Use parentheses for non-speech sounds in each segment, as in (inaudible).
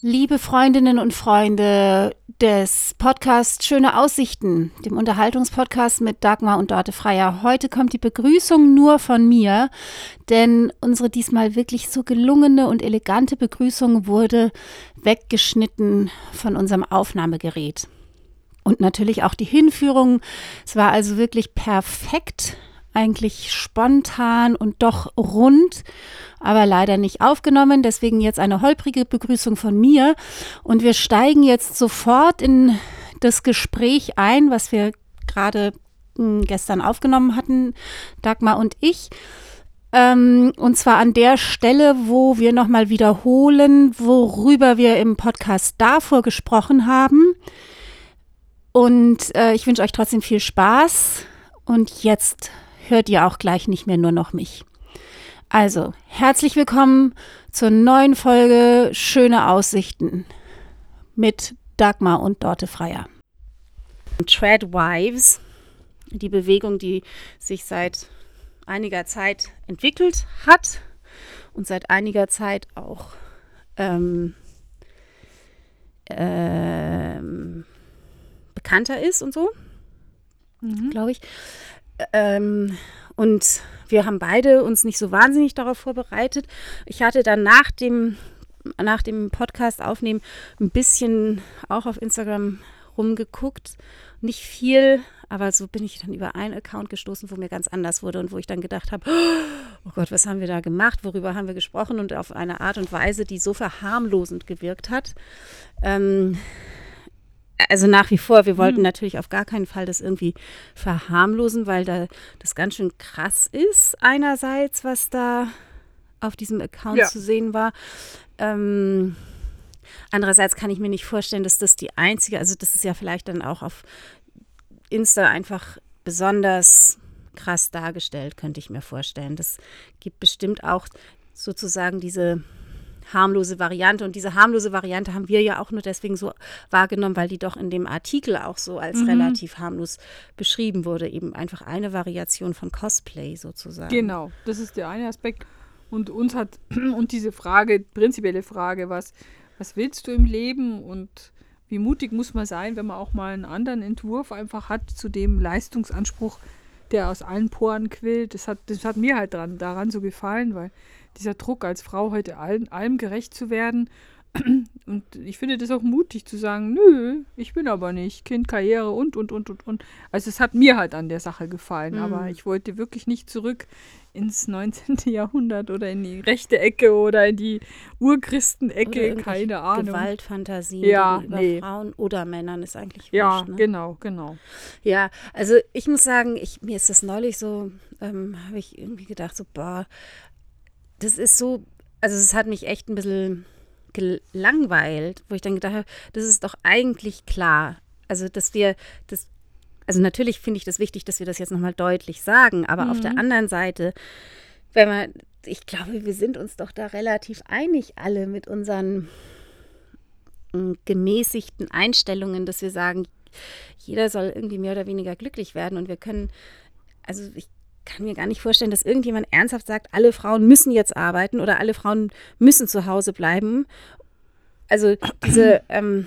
Liebe Freundinnen und Freunde des Podcasts Schöne Aussichten, dem Unterhaltungspodcast mit Dagmar und Dorte Freier. Heute kommt die Begrüßung nur von mir, denn unsere diesmal wirklich so gelungene und elegante Begrüßung wurde weggeschnitten von unserem Aufnahmegerät. Und natürlich auch die Hinführung. Es war also wirklich perfekt eigentlich spontan und doch rund, aber leider nicht aufgenommen. Deswegen jetzt eine holprige Begrüßung von mir. Und wir steigen jetzt sofort in das Gespräch ein, was wir gerade hm, gestern aufgenommen hatten, Dagmar und ich. Ähm, und zwar an der Stelle, wo wir nochmal wiederholen, worüber wir im Podcast davor gesprochen haben. Und äh, ich wünsche euch trotzdem viel Spaß. Und jetzt hört ihr auch gleich nicht mehr nur noch mich. Also, herzlich willkommen zur neuen Folge Schöne Aussichten mit Dagmar und Dorte Freier. Treadwives, die Bewegung, die sich seit einiger Zeit entwickelt hat und seit einiger Zeit auch ähm, ähm, bekannter ist und so, mhm. glaube ich. Ähm, und wir haben beide uns nicht so wahnsinnig darauf vorbereitet. Ich hatte dann nach dem, nach dem Podcast aufnehmen ein bisschen auch auf Instagram rumgeguckt. Nicht viel, aber so bin ich dann über einen Account gestoßen, wo mir ganz anders wurde und wo ich dann gedacht habe, oh Gott, was haben wir da gemacht? Worüber haben wir gesprochen? Und auf eine Art und Weise, die so verharmlosend gewirkt hat. Ähm, also nach wie vor, wir wollten mhm. natürlich auf gar keinen Fall das irgendwie verharmlosen, weil da das ganz schön krass ist, einerseits, was da auf diesem Account ja. zu sehen war. Ähm, andererseits kann ich mir nicht vorstellen, dass das die einzige, also das ist ja vielleicht dann auch auf Insta einfach besonders krass dargestellt, könnte ich mir vorstellen. Das gibt bestimmt auch sozusagen diese harmlose Variante. Und diese harmlose Variante haben wir ja auch nur deswegen so wahrgenommen, weil die doch in dem Artikel auch so als mhm. relativ harmlos beschrieben wurde. Eben einfach eine Variation von Cosplay sozusagen. Genau, das ist der eine Aspekt. Und uns hat, (clears throat) und diese Frage, prinzipielle Frage, was, was willst du im Leben und wie mutig muss man sein, wenn man auch mal einen anderen Entwurf einfach hat zu dem Leistungsanspruch, der aus allen Poren quillt. Das hat, das hat mir halt dran, daran so gefallen, weil dieser Druck als Frau heute allem, allem gerecht zu werden. (clears throat) Und ich finde das auch mutig zu sagen, nö, ich bin aber nicht. Kind, Karriere und, und, und, und, und. Also es hat mir halt an der Sache gefallen. Mhm. Aber ich wollte wirklich nicht zurück ins 19. (laughs) Jahrhundert oder in die rechte Ecke oder in die Urchristenecke, keine Ahnung. Gewaltfantasien ja, über nee. Frauen oder Männern ist eigentlich wurscht, Ja, ne? genau, genau. Ja, also ich muss sagen, ich, mir ist das neulich so, ähm, habe ich irgendwie gedacht, so, boah, das ist so, also es hat mich echt ein bisschen gelangweilt, wo ich dann gedacht habe, das ist doch eigentlich klar. Also, dass wir das, also natürlich finde ich das wichtig, dass wir das jetzt nochmal deutlich sagen, aber mhm. auf der mhm. anderen Seite, wenn man, ich glaube, wir sind uns doch da relativ einig alle mit unseren hm, gemäßigten Einstellungen, dass wir sagen, jeder soll irgendwie mehr oder weniger glücklich werden und wir können, also ich kann mir gar nicht vorstellen, dass irgendjemand ernsthaft sagt, alle Frauen müssen jetzt arbeiten oder alle Frauen müssen zu Hause bleiben. Also (clears throat) diese, ähm,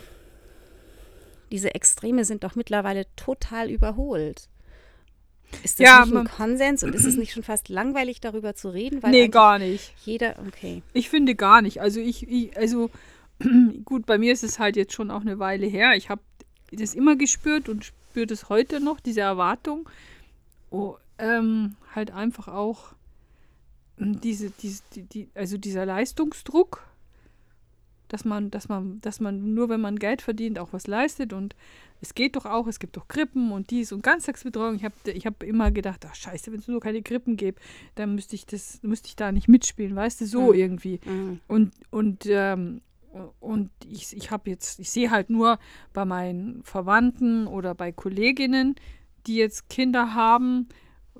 diese Extreme sind doch mittlerweile total überholt. Ist das ja, nicht ein Konsens und ist es (clears throat) nicht schon fast langweilig, darüber zu reden? nee, gar nicht. Jeder, okay. Ich finde gar nicht. Also ich, ich, also (clears throat) gut, bei mir ist es halt jetzt schon auch eine Weile her. Ich habe das immer gespürt und spüre das heute noch, diese Erwartung. Oh, ähm, halt einfach auch hm, diese, diese, die, die, also dieser Leistungsdruck, dass man, dass man, dass man nur wenn man Geld verdient, auch was leistet und es geht doch auch, es gibt doch Krippen und dies und Ganztagsbetreuung. Ich habe ich hab immer gedacht, ach scheiße, wenn es nur keine Krippen gäbe, dann müsste ich das, müsste ich da nicht mitspielen, weißt du, so mhm. irgendwie. Mhm. Und, und, ähm, und ich, ich habe jetzt, ich sehe halt nur bei meinen Verwandten oder bei Kolleginnen, die jetzt Kinder haben,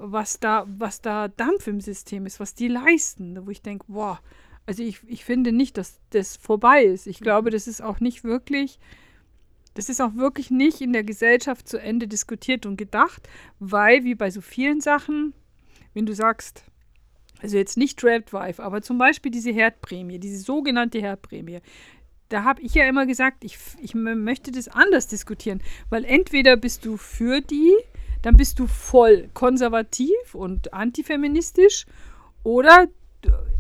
was da, was da Dampf im System ist, was die leisten, wo ich denke, boah, also ich, ich finde nicht, dass das vorbei ist. Ich glaube, das ist auch nicht wirklich, das ist auch wirklich nicht in der Gesellschaft zu Ende diskutiert und gedacht, weil wie bei so vielen Sachen, wenn du sagst, also jetzt nicht Trapped Wife, aber zum Beispiel diese Herdprämie, diese sogenannte Herdprämie, da habe ich ja immer gesagt, ich, ich möchte das anders diskutieren, weil entweder bist du für die, dann bist du voll konservativ und antifeministisch. Oder,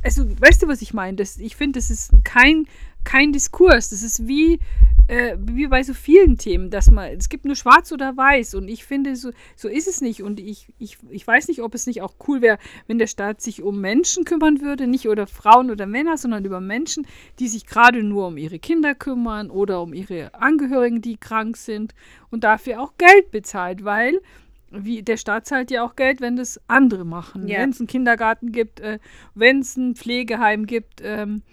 also weißt du, was ich meine? Ich finde, das ist kein, kein Diskurs. Das ist wie, äh, wie bei so vielen Themen, dass man, es gibt nur schwarz oder weiß. Und ich finde, so, so ist es nicht. Und ich, ich, ich weiß nicht, ob es nicht auch cool wäre, wenn der Staat sich um Menschen kümmern würde, nicht oder Frauen oder Männer, sondern über Menschen, die sich gerade nur um ihre Kinder kümmern oder um ihre Angehörigen, die krank sind und dafür auch Geld bezahlt, weil wie der Staat zahlt ja auch Geld, wenn das andere machen. Ja. Wenn es einen Kindergarten gibt, äh, wenn es ein Pflegeheim gibt, ähm,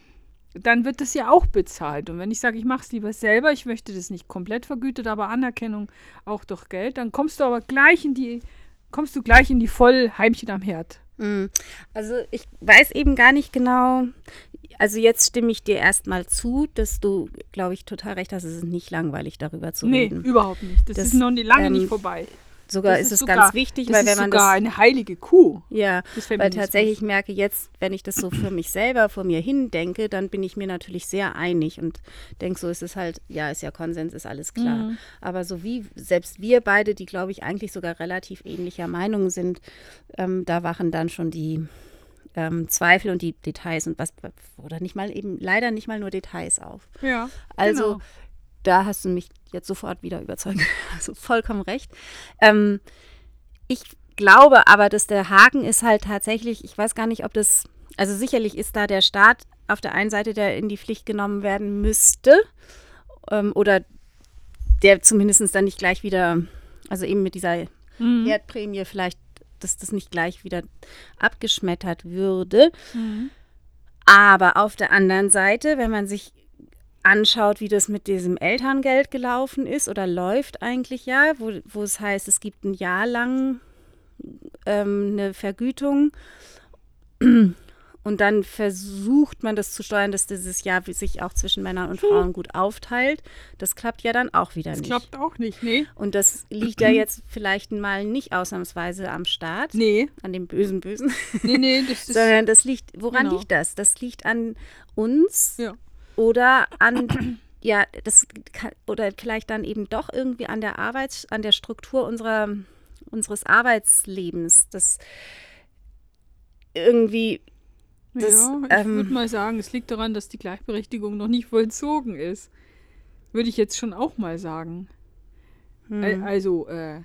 dann wird das ja auch bezahlt. Und wenn ich sage, ich mache es lieber selber, ich möchte das nicht komplett vergütet, aber Anerkennung auch durch Geld, dann kommst du aber gleich in die, kommst du gleich in die Vollheimchen am Herd. Mhm. Also ich weiß eben gar nicht genau, also jetzt stimme ich dir erstmal zu, dass du, glaube ich, total recht hast, es ist nicht langweilig, darüber zu nee, reden. Nee, überhaupt nicht. Das, das ist noch lange ähm, nicht vorbei. Sogar das ist, es sogar, ganz wichtig, weil wenn man sogar das. eine heilige Kuh. Ja, weil tatsächlich merke jetzt, wenn ich das so für mich selber vor mir hin denke, dann bin ich mir natürlich sehr einig und denke, so ist es halt, ja, ist ja Konsens, ist alles klar. Mhm. Aber so wie selbst wir beide, die glaube ich eigentlich sogar relativ ähnlicher Meinung sind, ähm, da wachen dann schon die ähm, Zweifel und die Details und was, oder nicht mal eben, leider nicht mal nur Details auf. Ja. Also genau da hast du mich jetzt sofort wieder überzeugt. (laughs) Also vollkommen recht. Ähm, ich glaube aber, dass der Haken ist halt tatsächlich, ich weiß gar nicht, ob das, also sicherlich ist da der Staat auf der einen Seite, der in die Pflicht genommen werden müsste ähm, oder der zumindest dann nicht gleich wieder, also eben mit dieser mhm. Herdprämie vielleicht, dass das nicht gleich wieder abgeschmettert würde. Mhm. Aber auf der anderen Seite, wenn man sich anschaut, wie das mit diesem Elterngeld gelaufen ist oder läuft eigentlich ja, wo, wo es heißt, es gibt ein Jahr lang ähm, eine Vergütung und dann versucht man das zu steuern, dass dieses Jahr sich auch zwischen Männern und Frauen gut aufteilt. Das klappt ja dann auch wieder das nicht. Das klappt auch nicht, nee. Und das liegt ja jetzt vielleicht mal nicht ausnahmsweise am Staat. Nee. An dem bösen Bösen. Nee, nee, das (laughs) ist. Sondern das liegt, woran genau. liegt das? Das liegt an uns. Ja oder an (clears throat) ja, das kann, oder vielleicht dann eben doch irgendwie an der Arbeits, an der Struktur unserer, unseres Arbeitslebens, das irgendwie das, ja, ich ähm, würde mal sagen, es liegt daran, dass die Gleichberechtigung noch nicht vollzogen ist. Würde ich jetzt schon auch mal sagen. Hm. Also, äh.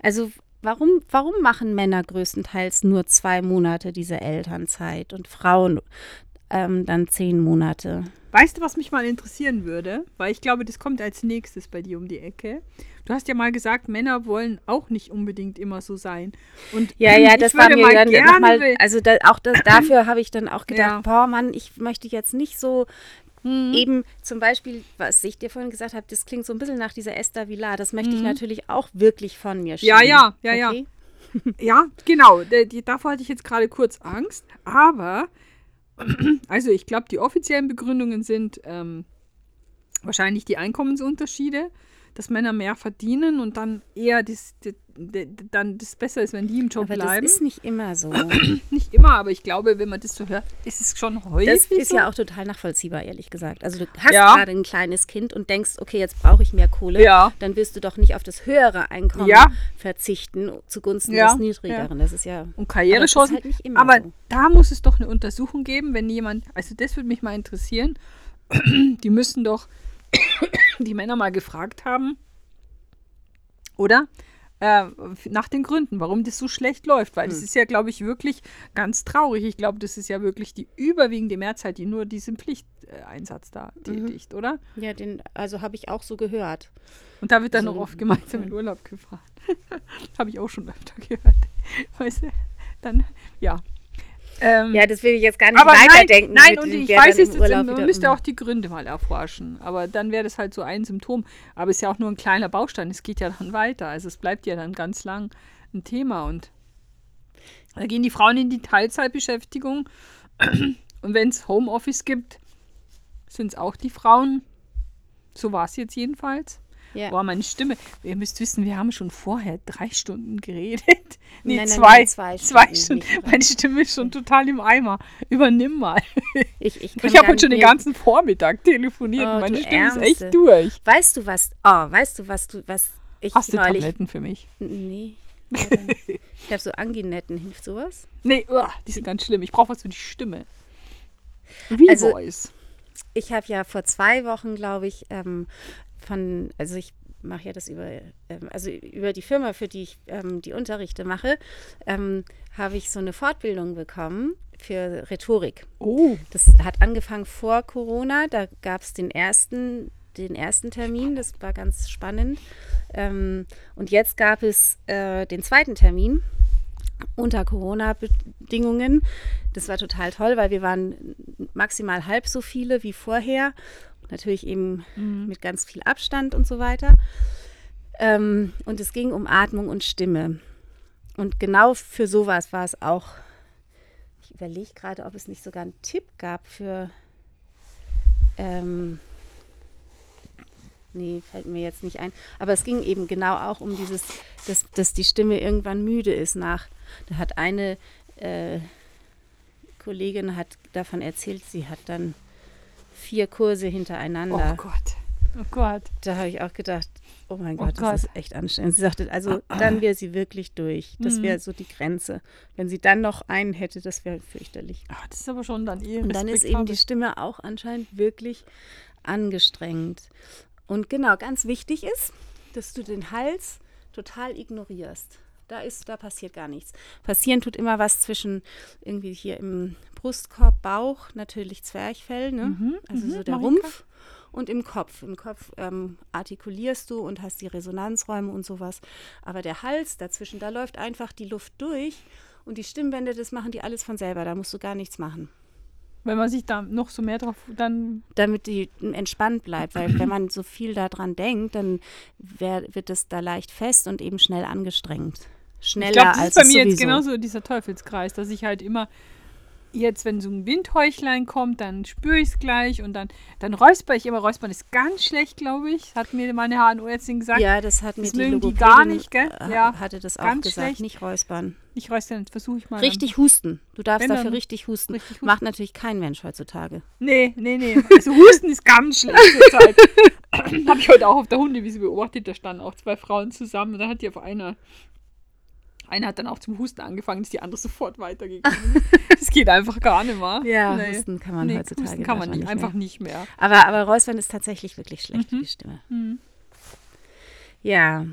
Also, warum, warum machen Männer größtenteils nur zwei Monate diese Elternzeit und Frauen ähm, dann zehn Monate? Weißt du, was mich mal interessieren würde? Weil ich glaube, das kommt als nächstes bei dir um die Ecke. Du hast ja mal gesagt, Männer wollen auch nicht unbedingt immer so sein. Und ja, ja, das war mir dann nochmal, also da, auch das, dafür habe ich dann auch (clears throat) gedacht, ja. boah Mann, ich möchte jetzt nicht so Mhm. Eben zum Beispiel, was ich dir vorhin gesagt habe, das klingt so ein bisschen nach dieser Esther Villar. Das möchte mhm. ich natürlich auch wirklich von mir schieben. Ja, ja, ja, okay? ja. (laughs) ja, genau. Die, davor hatte ich jetzt gerade kurz Angst. Aber, (clears throat) also ich glaube, die offiziellen Begründungen sind ähm, wahrscheinlich die Einkommensunterschiede dass Männer mehr verdienen und dann eher das, dann das besser ist, wenn die im Job aber bleiben. Das ist nicht immer so. (clears throat) nicht immer, aber ich glaube, wenn man das so hört, ist es schon häufig. Das ist so. ja auch total nachvollziehbar, ehrlich gesagt. Also du hast ja. gerade ein kleines Kind und denkst, okay, jetzt brauche ich mehr Kohle. Ja. Dann wirst du doch nicht auf das höhere Einkommen ja. verzichten zugunsten des niedrigeren. Das ist ja. Und Karrierechancen. Aber, halt aber so. da muss es doch eine Untersuchung geben, wenn jemand, also das würde mich mal interessieren. (clears throat) die müssen doch die Männer mal gefragt haben, oder? Äh, nach den Gründen, warum das so schlecht läuft. Weil hm. das ist ja, glaube ich, wirklich ganz traurig. Ich glaube, das ist ja wirklich die überwiegende Mehrzahl, die nur diesen Pflichteinsatz da mhm. tätigt, oder? Ja, den, also habe ich auch so gehört. Und da wird dann also, noch oft gemeinsam in Urlaub gefahren. (laughs) habe ich auch schon öfter gehört. Weißt du? Dann, ja. Ähm, ja, das will ich jetzt gar nicht weiterdenken. Nein, nein und ich weiß jetzt, man müsste auch die Gründe mal erforschen. Aber dann wäre das halt so ein Symptom. Aber es ist ja auch nur ein kleiner Baustein. Es geht ja dann weiter. Also es bleibt ja dann ganz lang ein Thema. Und da gehen die Frauen in die Teilzeitbeschäftigung. (clears throat) Und wenn es Homeoffice gibt, sind es auch die Frauen. So war es jetzt jedenfalls. Ja. Boah, meine Stimme. Ihr müsst wissen, wir haben schon vorher drei Stunden geredet. (laughs) Nee, Nein, nein, zwei. nein, zwei Zwei Stunden, Stunden. Meine Stimme ist schon total im Eimer. Übernimm mal. (laughs) Ich, ich, Ich habe heute schon den ganzen Vormittag telefoniert. Oh, und meine Stimme ist Ärmste. echt durch. Weißt du was? Oh, weißt du was du was ich Hast du neulich? Tabletten für mich? Nee. ich habe so Anginetten. Hilft sowas? Nee, uah, die sind ganz schlimm. Ich brauche was für die Stimme. Wie Also- Voice. Ich habe ja vor zwei Wochen, glaube ich, ähm, von, also ich mache ja das über, ähm, also über die Firma, für die ich ähm, die Unterrichte mache, ähm, habe ich so eine Fortbildung bekommen für Rhetorik. Oh. Das hat angefangen vor Corona. Da gab es den ersten, den ersten Termin. Das war ganz spannend. Ähm, und jetzt gab es äh, den zweiten Termin unter Corona-Bedingungen. Das war total toll, weil wir waren maximal halb so viele wie vorher. Natürlich eben mit ganz viel Abstand und so weiter. Ähm, und es ging um Atmung und Stimme. Und genau für sowas war es auch ich überlege gerade, ob es nicht sogar einen Tipp gab für. Ähm, nee, fällt mir jetzt nicht ein. Aber es ging eben genau auch um dieses, dass, dass die Stimme irgendwann müde ist nach. Da hat eine äh, Kollegin hat davon erzählt, sie hat dann vier Kurse Oh hintereinander. Gott. Oh Gott. Da habe ich auch gedacht, oh mein Oh Gott, Gott. das ist echt anstrengend. Sie sagte, also dann wäre sie wirklich durch. Das Mhm. wäre so die Grenze. Wenn sie dann noch einen hätte, das wäre fürchterlich. Ah, das ist aber schon dann eh Und dann ist eben die. Stimme auch anscheinend wirklich angestrengt. Und genau, ganz wichtig ist, dass du den Hals total ignorierst. Da ist, da passiert gar nichts. Passieren tut immer was zwischen irgendwie hier im Brustkorb, Bauch, natürlich Zwerchfell, ne? Mhm, also mhm, so der Marika. Rumpf und im Kopf. Im Kopf ähm, artikulierst du und hast die Resonanzräume und sowas. Aber der Hals dazwischen, da läuft einfach die Luft durch und die Stimmbänder, das machen die alles von selber. Da musst du gar nichts machen Wenn man sich da noch so mehr drauf, dann damit die entspannt bleibt. Weil wenn man so viel daran denkt, dann wär, wird es da leicht fest und eben schnell angestrengt. Schneller Ich glaube, das als ist bei mir jetzt sowieso. genauso dieser Teufelskreis, dass ich halt immer jetzt, wenn so ein Windhäuchlein kommt, dann spüre ich es gleich und dann, dann räusper ich immer. Räuspern ist ganz schlecht, glaube ich. Hat mir meine HNO-Ärztin gesagt. Ja, das hat mir Das die mögen die gar nicht, gell? äh, Ja, hatte das auch ganz gesagt. schlecht. Nicht räuspern. Ich räusper, dann versuche ich mal. Richtig husten. Du darfst Wenn dafür dann richtig husten. richtig husten. Macht natürlich kein Mensch heutzutage. Nee, nee, nee. Also Husten ist ganz schlecht zur Zeit. Habe ich heute auch auf der Hundewiese beobachtet. Da standen auch zwei Frauen zusammen. Und da hat die auf einer. Eine hat dann auch zum Husten angefangen, ist die andere sofort weitergegangen. (laughs) das geht einfach gar nicht mehr. Ja, Nee. husten kann man Nee, heutzutage Husten kann man nicht, mehr. einfach nicht mehr. Aber, aber Räuspern ist tatsächlich wirklich schlecht für Mhm. die Stimme. Mhm. Ja.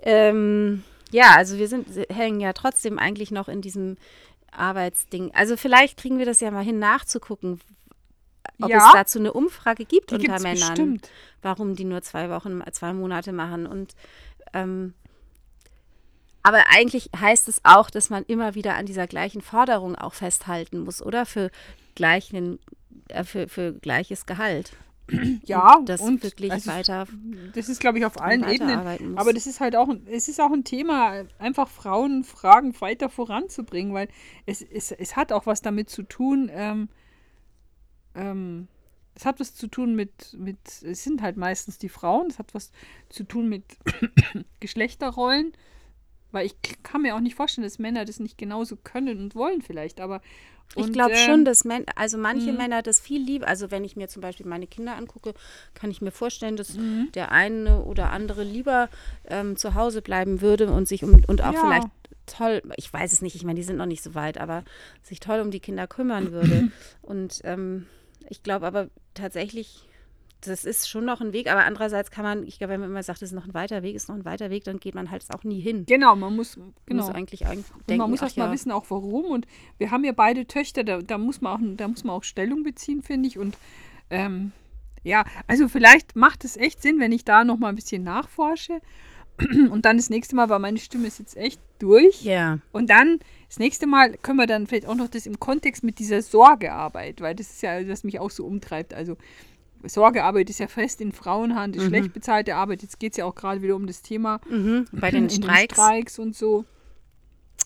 Ähm, ja, also wir sind, hängen ja trotzdem eigentlich noch in diesem Arbeitsding. Also vielleicht kriegen wir das ja mal hin nachzugucken, ob Ja. es dazu eine Umfrage gibt Die unter Männern, bestimmt. warum die nur zwei Wochen, zwei Monate machen. Und ähm, aber eigentlich heißt es auch, dass man immer wieder an dieser gleichen Forderung auch festhalten muss, oder? Für gleichen, äh, für, für gleiches Gehalt. (clears throat) Ja, Und das und wirklich also, weiter Das ist, glaube ich, auf allen Ebenen. Aber das ist halt auch, ein- es ist auch ein Thema, einfach Frauenfragen weiter voranzubringen, weil es, es, es hat auch was damit zu tun, ähm, ähm, es hat was zu tun mit, mit, es sind halt meistens die Frauen, es hat was zu tun mit (clears throat) Geschlechterrollen, weil ich kann mir auch nicht vorstellen, dass Männer das nicht genauso können und wollen vielleicht, aber Ich und, glaube ähm, schon, dass Män also manche Mhm. Männer das viel lieber, also wenn ich mir zum Beispiel meine Kinder angucke, kann ich mir vorstellen, dass Mhm. der eine oder andere lieber ähm, zu Hause bleiben würde und sich um und auch Ja. vielleicht toll, ich weiß es nicht, ich meine, die sind noch nicht so weit, aber sich toll um die Kinder kümmern würde. (clears throat) und ähm, ich glaube aber tatsächlich, das ist schon noch ein Weg, aber andererseits kann man, ich glaube, wenn man immer sagt, es ist noch ein weiter Weg, ist noch ein weiter Weg, dann geht man halt auch nie hin. Genau, man muss, genau. muss eigentlich Und denken, man muss ach erst mal ja, wissen, auch warum. Und wir haben ja beide Töchter, da, da, muss, man auch, da muss man auch Stellung beziehen, finde ich. Und ähm, ja, also vielleicht macht es echt Sinn, wenn ich da noch mal ein bisschen nachforsche. (clears throat) Und dann das nächste Mal, weil meine Stimme ist jetzt echt durch. Ja, Und dann das nächste Mal können wir dann vielleicht auch noch das im Kontext mit dieser Sorgearbeit, weil das ist ja, das mich auch so umtreibt. Also Sorgearbeit ist ja fest in Frauenhand, ist Mhm. schlecht bezahlte Arbeit. Jetzt geht es ja auch gerade wieder um das Thema mhm. bei den in Streiks. Streiks und so.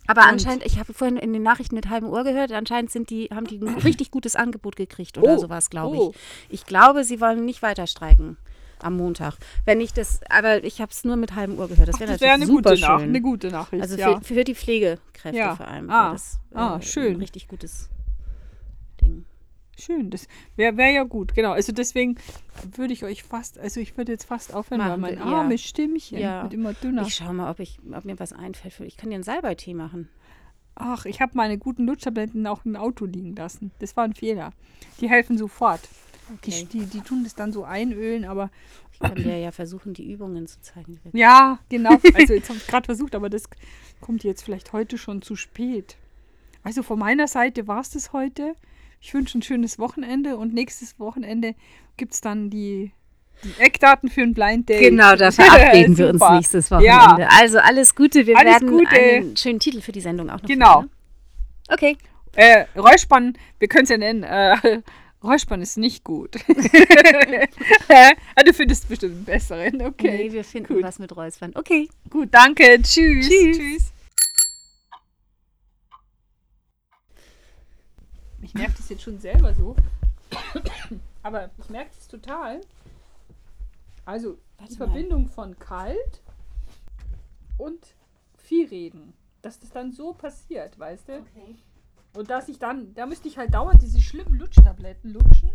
Aber Und- anscheinend, ich habe vorhin in den Nachrichten mit halbem Ohr gehört, anscheinend sind die, haben die ein (clears throat) richtig gutes Angebot gekriegt oder Oh, sowas, glaube oh. ich. Ich glaube, sie wollen nicht weiter streiken. am Montag. Wenn ich das, aber ich habe es nur mit halbem Ohr gehört. Das wäre wäre eine, gute Nach schön. eine gute Nachricht. Also ja. für, für die Pflegekräfte Ja. vor allem. Ah. das, äh, Ah, schön. Ein richtig gutes. Schön, das wäre wär ja gut, genau. Also deswegen würde ich euch fast, also ich würde jetzt fast aufhören, weil Machen mein wir, ja. armes Stimmchen Ja. wird immer dünner. Ich schaue mal, ob, ich, ob mir was einfällt. Für, ich kann dir einen Salbeitee machen. Ach, ich habe meine guten Lutschtabletten auch im Auto liegen lassen. Das war ein Fehler. Die helfen sofort. Die, Okay. die, die tun das dann so einölen, aber Ich kann dir ja versuchen, die Übungen zu zeigen. (clears throat) ja, genau. Also jetzt habe ich gerade versucht, aber das kommt jetzt vielleicht heute schon zu spät. Also von meiner Seite war es das heute. Ich wünsche ein schönes Wochenende und nächstes Wochenende gibt es dann die, die Eckdaten für ein Blind Date. Genau, da verabreden (laughs) wir uns nächstes Wochenende. Also alles Gute. Wir Alles werden Gute. einen schönen Titel für die Sendung auch noch Genau. finden, ne? Okay. Äh, Räuspern, wir können es ja nennen. Äh, (laughs) Räuspern ist nicht gut. (laughs) ah, du findest bestimmt einen besseren. Okay. Nee, wir finden gut. was mit Räuspern. Okay. Gut, danke. Tschüss. Tschüss. Ich merke das jetzt schon selber so. Aber ich merke das total. Also, die. Verbindung von kalt und viel reden. Dass das dann so passiert, weißt du? Okay. Und dass ich dann, da müsste ich halt dauernd diese schlimmen Lutschtabletten lutschen.